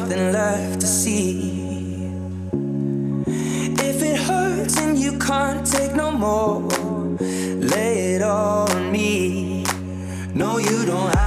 nothing left to see. If it hurts and you can't take no more, lay it all on me. No, you don't have.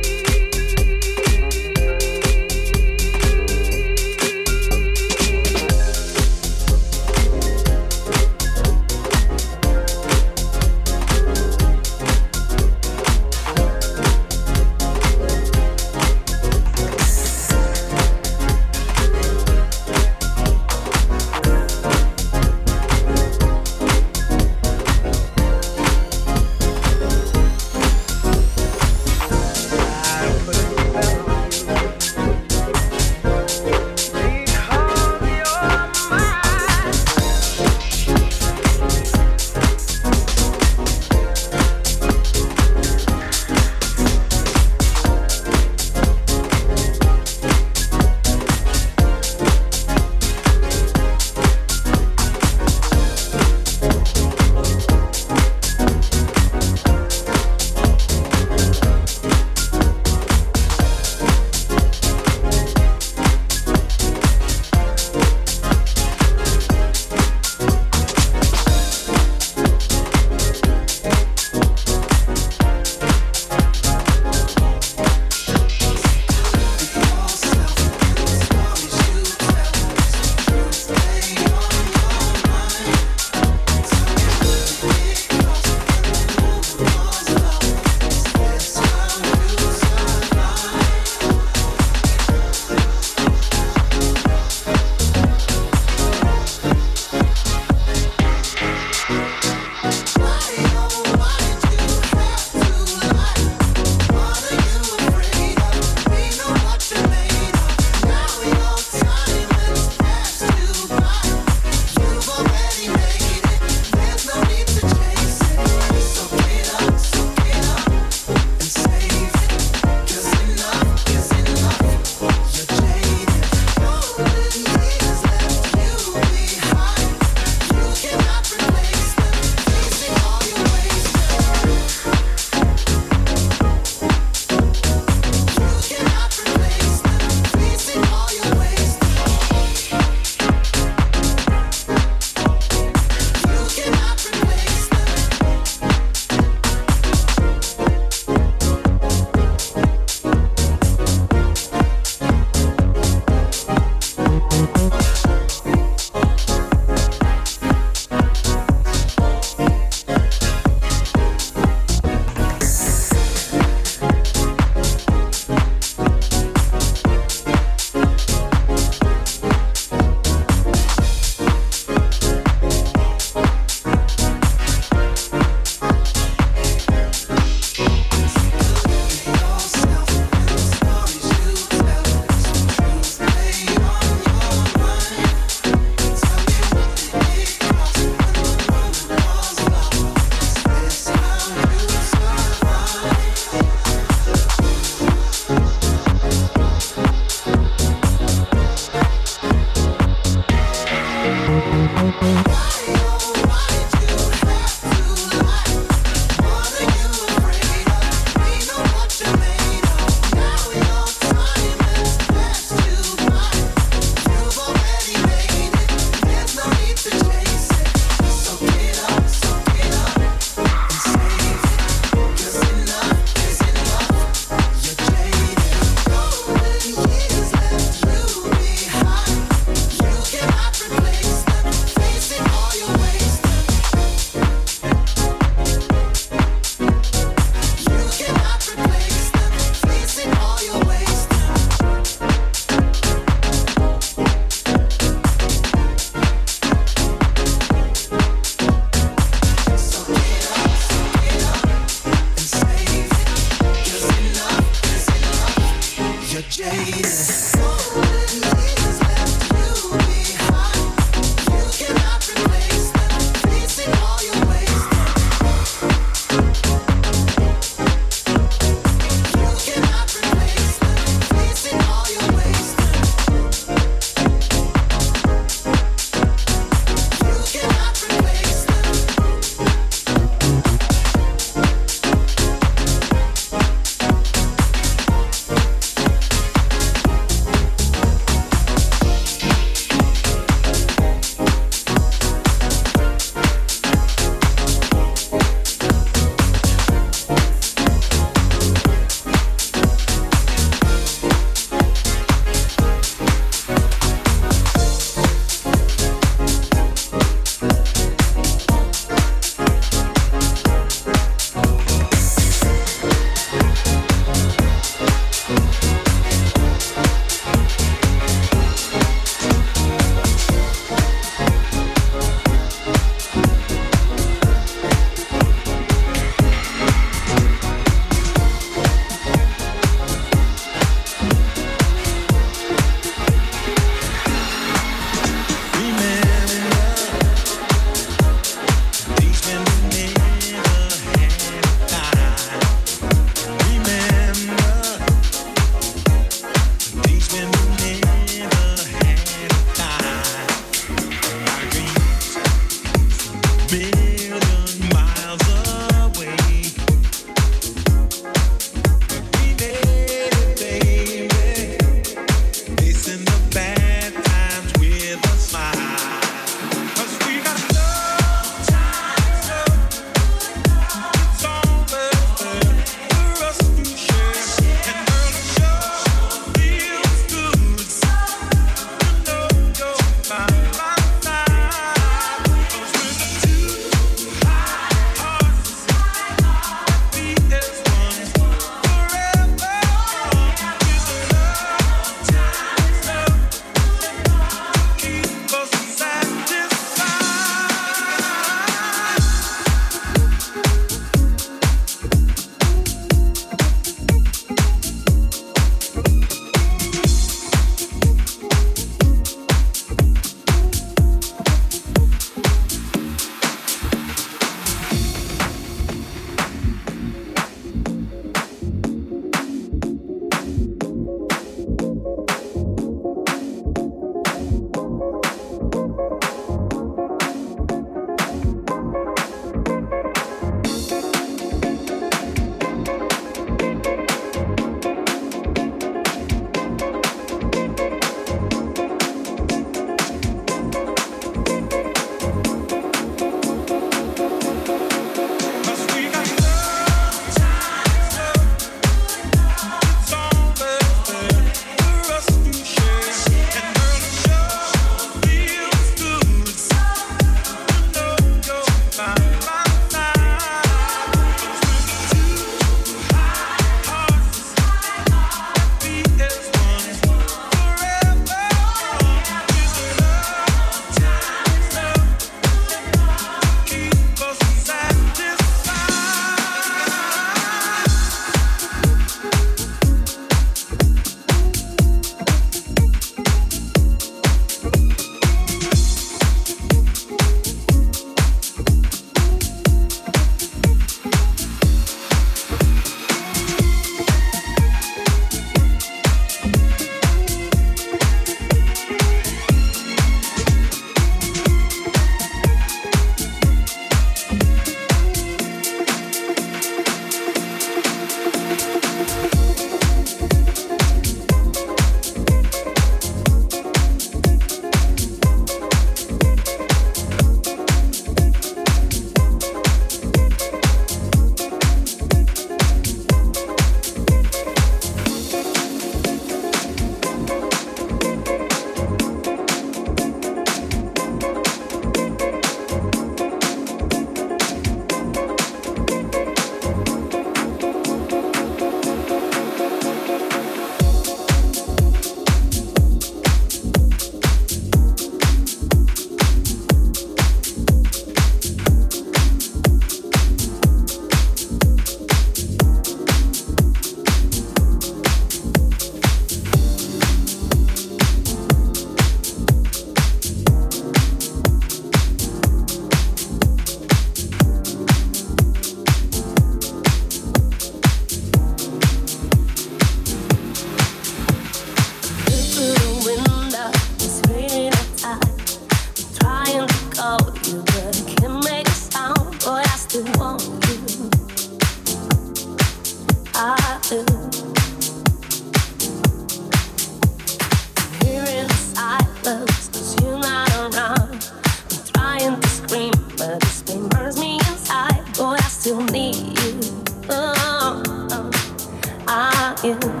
you.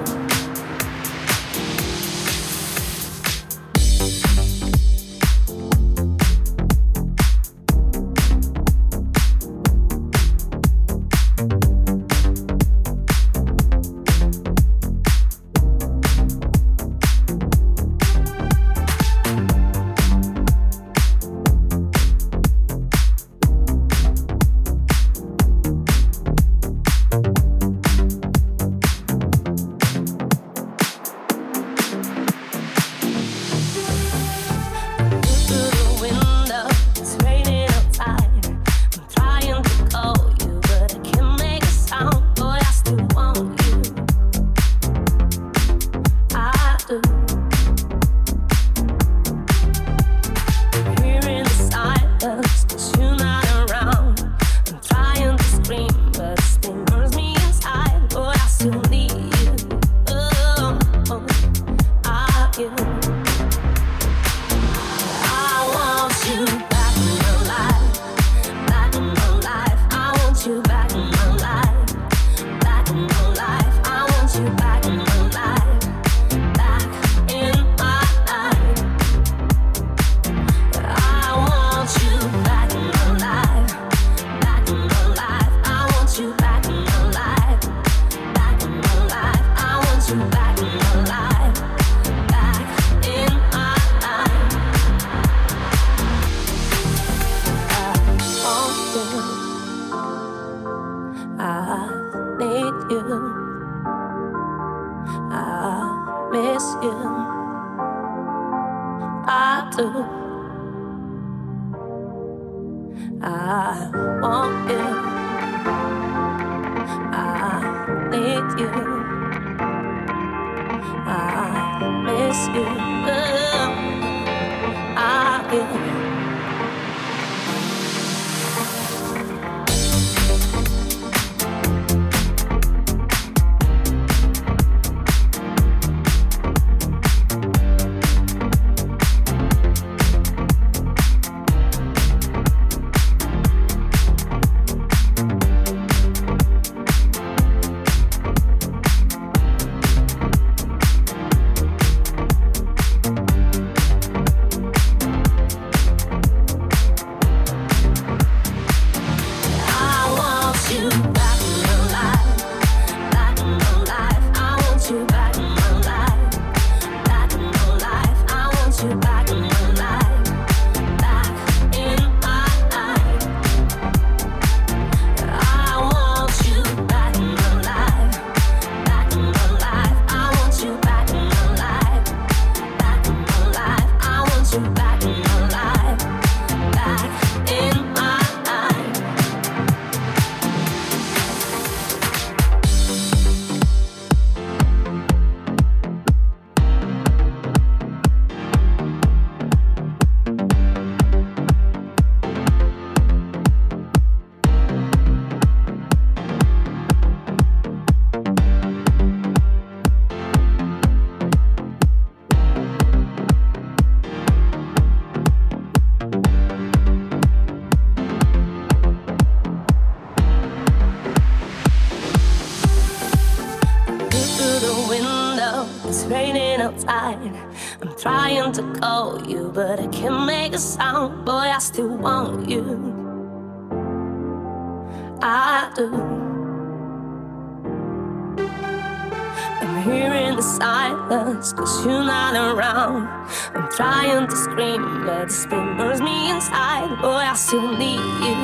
Cause you're not around. I'm trying to scream, but the pain burns me inside. Boy, I still need you.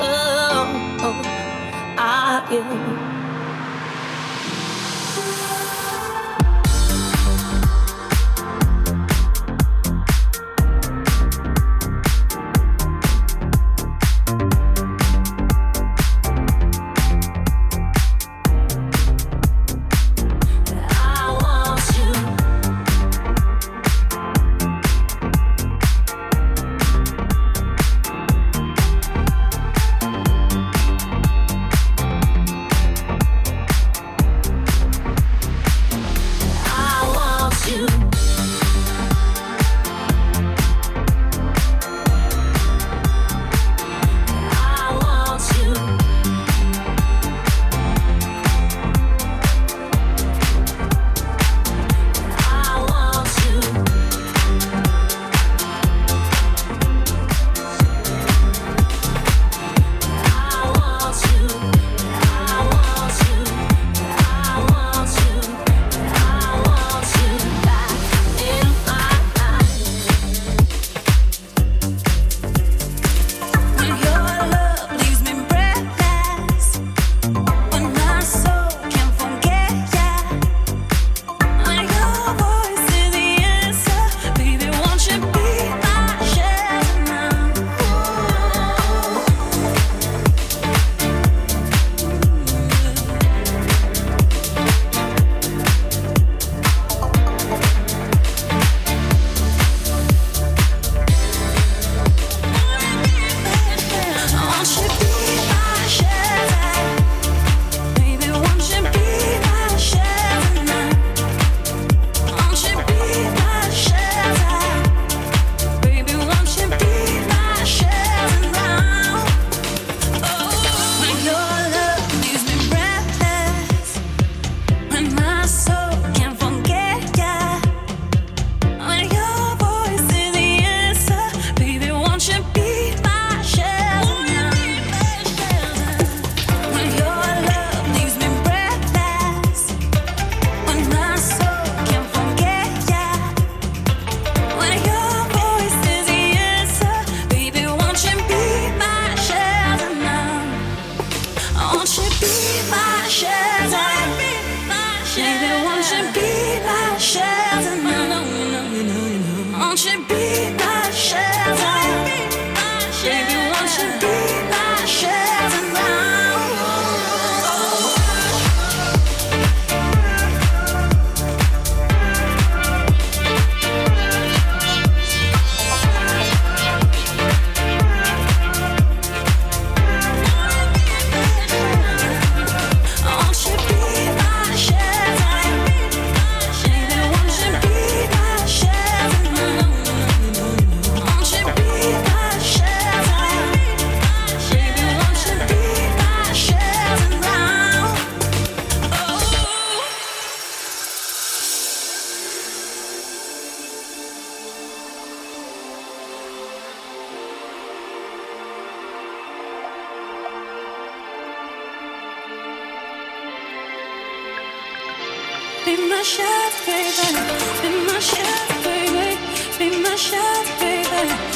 Oh, oh, I am. shot, baby. Be my shot, baby. Be my shot, baby.